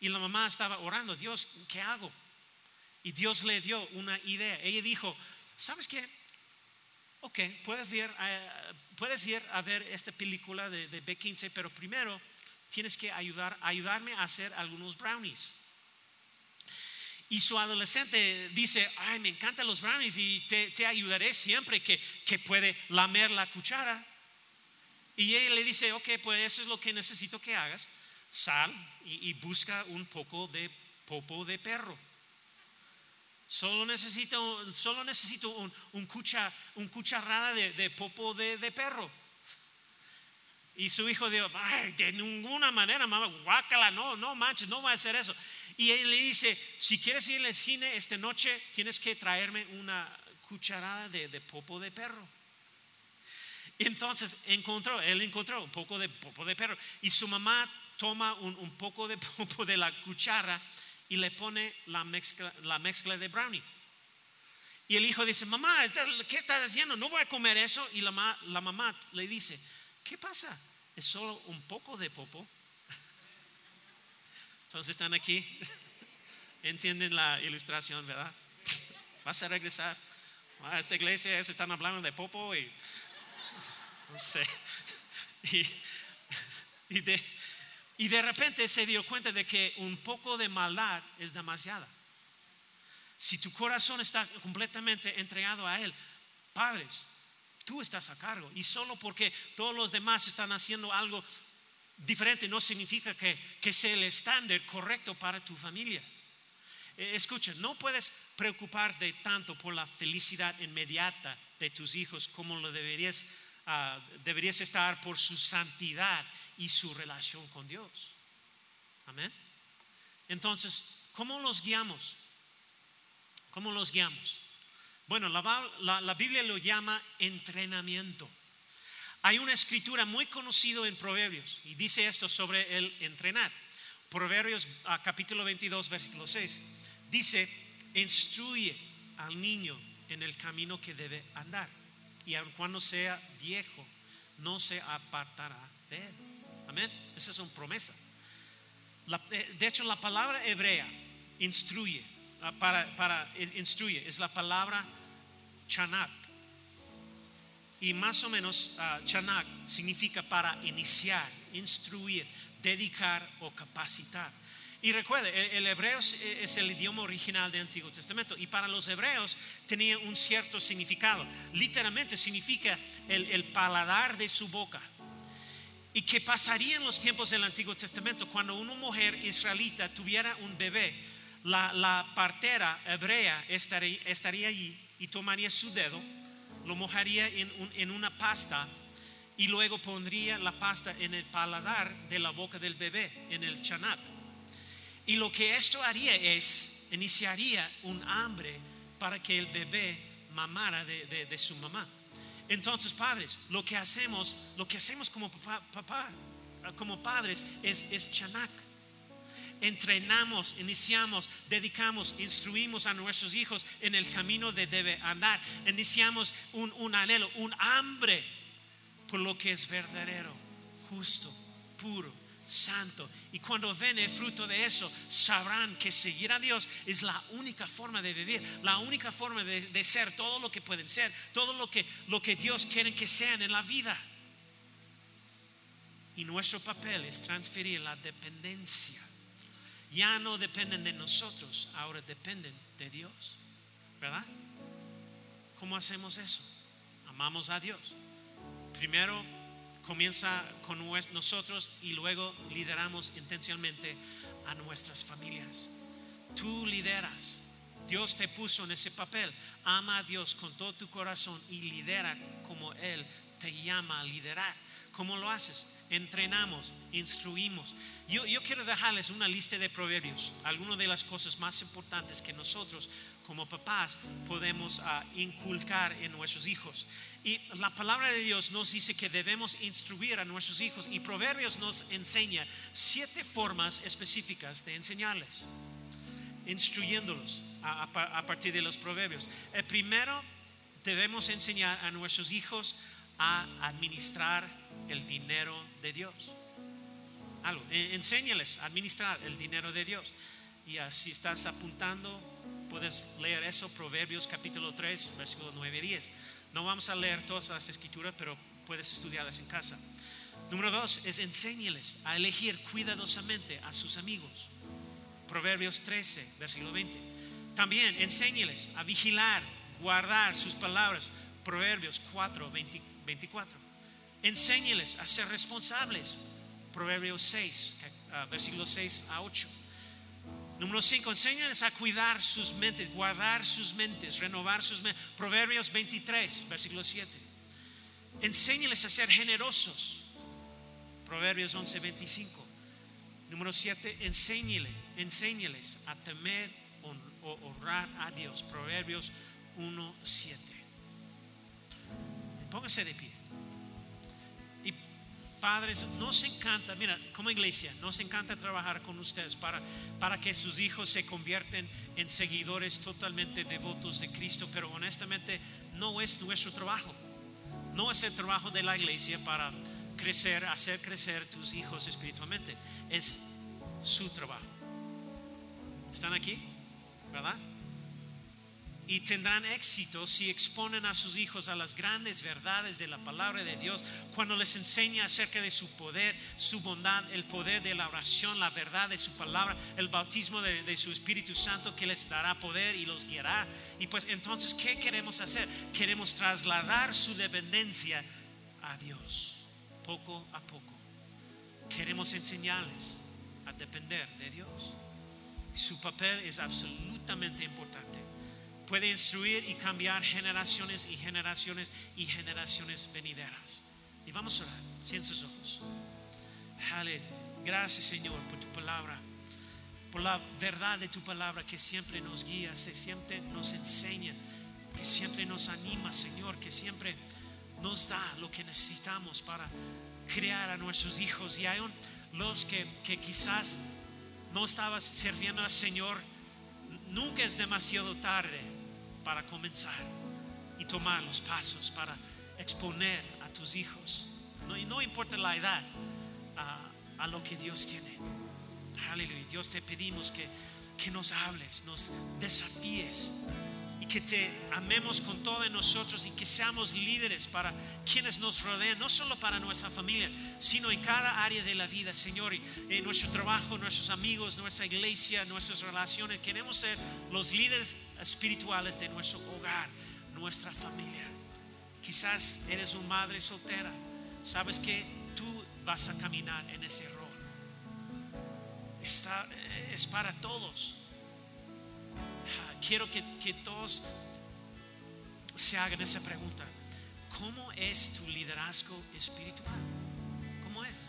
Y la mamá estaba orando, Dios, ¿qué hago? Y Dios le dio una idea. Ella dijo, ¿sabes qué? Ok, puedes ir, puedes ir a ver esta película de, B15, pero primero tienes que ayudar, ayudarme a hacer algunos brownies. Y su adolescente dice, ay, me encantan los brownies y te, ayudaré siempre que, que, puede lamer la cuchara. Y ella le dice, ok, pues eso es lo que necesito que hagas sal y, busca un poco de popo de perro. Solo necesito, solo necesito un, un, un cucharada de, popo de, perro. Y su hijo dijo, de ninguna manera, mamá, guácala, no, no manches, no va a hacer eso. Y él le dice, si quieres ir al cine esta noche, tienes que traerme una cucharada de, popo de perro. Entonces encontró, él encontró un poco de popo de perro. Y su mamá toma un, poco de popo de la cuchara y le pone la mezcla, la mezcla de brownie. Y el hijo dice, mamá, ¿qué estás haciendo? No voy a comer eso. Y la mamá le dice, ¿qué pasa? Es solo un poco de popo. Entonces están aquí. Entienden la ilustración, ¿verdad? Vas a regresar. A esta iglesia están hablando de popo y no sé. Y, de, y de repente se dio cuenta de que un poco de maldad es demasiada. Si tu corazón está completamente entregado a Él, padres, tú estás a cargo. Y solo porque todos los demás están haciendo algo diferente no significa que, que sea el estándar correcto para tu familia. Eh, escucha, no puedes preocuparte tanto por la felicidad inmediata de tus hijos como lo deberías, ah, deberías estar por su santidad y su relación con Dios. Amén. Entonces, ¿cómo los guiamos? ¿Cómo los guiamos? Bueno, la, la Biblia lo llama entrenamiento. Hay una escritura muy conocida en Proverbios y dice esto sobre el entrenar. Proverbios ah, capítulo 22, versículo 6. Dice, instruye al niño en el camino que debe andar y aun cuando sea viejo, no se apartará de él. Amén. Esa es una promesa. Eh, de hecho, la palabra hebrea, instruye, ah, para, para instruye, es la palabra chanak y más o menos uh, chanak significa para iniciar, instruir, dedicar o capacitar. Y recuerde, el, hebreo es, el idioma original del Antiguo Testamento y para los hebreos tenía un cierto significado. Literalmente significa el, paladar de su boca. ¿Y qué pasaría en los tiempos del Antiguo Testamento cuando una mujer israelita tuviera un bebé? La, partera hebrea estaría allí y tomaría su dedo lo mojaría en, una pasta y luego pondría la pasta en el paladar de la boca del bebé, en el chanap. Y lo que esto haría es, iniciaría un hambre para que el bebé mamara de, su mamá. Entonces, padres, lo que hacemos, lo que hacemos como papá, como padres, es, es chanak entrenamos, iniciamos, dedicamos, instruimos a nuestros hijos en el camino de debe andar. Iniciamos un, anhelo, un hambre por lo que es verdadero, justo, puro, santo. Y cuando ven el fruto de eso, sabrán que seguir a Dios es la única forma de vivir, la única forma de, ser todo lo que pueden ser, todo lo que, lo que Dios quiere que sean en la vida. Y nuestro papel es transferir la dependencia ya no dependen de nosotros, ahora dependen de Dios. ¿Verdad? ¿Cómo hacemos eso? Amamos a Dios. Primero comienza con nosotros y luego lideramos intencionalmente a nuestras familias. Tú lideras. Dios te puso en ese papel. Ama a Dios con todo tu corazón y lidera como Él te llama a liderar. ¿Cómo lo haces? Entrenamos, instruimos. Yo, quiero dejarles una lista de proverbios, algunas de las cosas más importantes que nosotros como papás podemos ah, inculcar en nuestros hijos. Y la palabra de Dios nos dice que debemos instruir a nuestros hijos y Proverbios nos enseña siete formas específicas de enseñarles, instruyéndolos a, a partir de los proverbios. El primero, debemos enseñar a nuestros hijos a administrar el dinero de Dios. Algo, enséñales a administrar el dinero de Dios. Y así estás apuntando, puedes leer eso, Proverbios capítulo 3, versículo 9 y 10. No vamos a leer todas las escrituras, pero puedes estudiarlas en casa. Número dos es enséñales a elegir cuidadosamente a sus amigos. Proverbios 13, versículo 20. También enséñales a vigilar, guardar sus palabras. Proverbios 4, 20 24. Enséñeles a ser responsables. Proverbios 6, ah, versículos 6 a 8. Número 5, enséñales a cuidar sus mentes, guardar sus mentes, renovar sus mentes. Proverbios 23, versículo 7. Enséñales a ser generosos. Proverbios 11, 25. Número 7, enséñale, enséñales a temer o honrar a Dios. Proverbios 1, 7. Póngase de pie. Padres, nos encanta, mira, como iglesia, nos encanta trabajar con ustedes para, para que sus hijos se convierten en seguidores totalmente devotos de Cristo, pero honestamente no es nuestro trabajo. No es el trabajo de la iglesia para crecer, hacer crecer tus hijos espiritualmente. Es su trabajo. ¿Están aquí? ¿Verdad? Y tendrán éxito si exponen a sus hijos a las grandes verdades de la palabra de Dios, cuando les enseña acerca de su poder, su bondad, el poder de la oración, la verdad de su palabra, el bautismo de, su Espíritu Santo que les dará poder y los guiará. Y pues entonces, ¿qué queremos hacer? Queremos trasladar su dependencia a Dios, poco a poco. Queremos enseñarles a depender de Dios. Su papel es absolutamente importante puede instruir y cambiar generaciones y generaciones y generaciones venideras. Y vamos a orar, cien sus ojos. Gracias Señor por tu palabra, por la verdad de tu palabra que siempre nos guía, que siempre nos enseña, que siempre nos anima, Señor, que siempre nos da lo que necesitamos para crear a nuestros hijos. Y hay los que, que quizás no estabas sirviendo al Señor, nunca es demasiado tarde para comenzar y tomar los pasos para exponer a tus hijos. No, y no importa la edad, a, lo que Dios tiene. Aleluya. Dios te pedimos que, que nos hables, nos desafíes y que te amemos con todo en nosotros y que seamos líderes para quienes nos rodean, no solo para nuestra familia, sino en cada área de la vida, Señor, en nuestro trabajo, nuestros amigos, nuestra iglesia, nuestras relaciones. Queremos ser los líderes espirituales de nuestro hogar, nuestra familia. Quizás eres una madre soltera, sabes que tú vas a caminar en ese rol. Está, es para todos quiero que, todos se hagan esa pregunta. ¿Cómo es tu liderazgo espiritual? ¿Cómo es?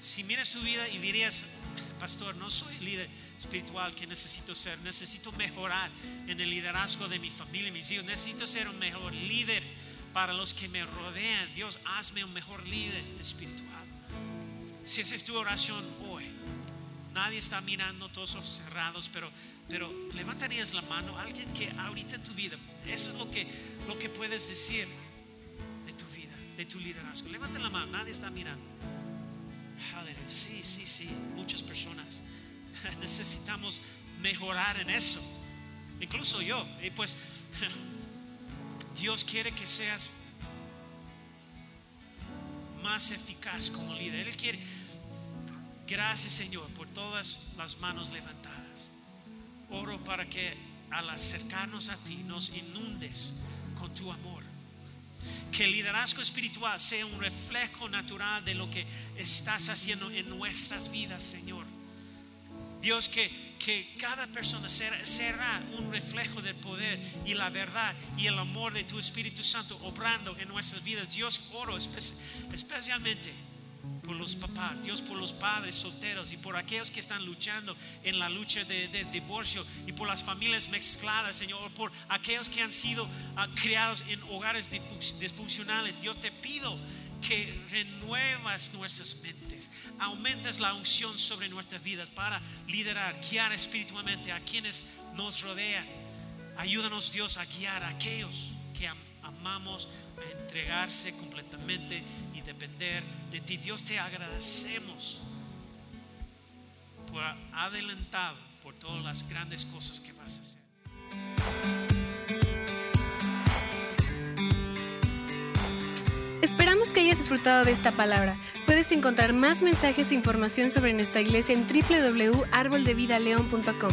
Si miras tu vida y dirías, pastor, no soy líder espiritual que necesito ser, necesito mejorar en el liderazgo de mi familia, mis hijos, necesito ser un mejor líder para los que me rodean. Dios, hazme un mejor líder espiritual. Si esa es tu oración hoy, nadie está mirando, todos ojos cerrados, pero pero levantarías la mano, alguien que ahorita en tu vida, eso es lo que, lo que puedes decir de tu vida, de tu liderazgo. Levanta la mano, nadie está mirando. Sí, sí, sí, muchas personas necesitamos mejorar en eso. Incluso yo. Y pues Dios quiere que seas más eficaz como líder. Él quiere. Gracias Señor por todas las manos levantadas. Oro para que al acercarnos a ti nos inundes con tu amor. Que el liderazgo espiritual sea un reflejo natural de lo que estás haciendo en nuestras vidas, Señor. Dios, que, que cada persona será, un reflejo del poder y la verdad y el amor de tu Espíritu Santo obrando en nuestras vidas. Dios, oro especialmente por los papás, Dios por los padres solteros y por aquellos que están luchando en la lucha de, divorcio y por las familias mezcladas, Señor, por aquellos que han sido ah, criados en hogares disfuncionales. Dios te pido que renuevas nuestras mentes, aumentes la unción sobre nuestras vidas para liderar, guiar espiritualmente a quienes nos rodean. Ayúdanos Dios a guiar a aquellos que amamos, a entregarse completamente depender de ti. Dios te agradecemos por adelantado por todas las grandes cosas que vas a hacer. Esperamos que hayas disfrutado de esta palabra. Puedes encontrar más mensajes e información sobre nuestra iglesia en www.arboldevidaleon.com.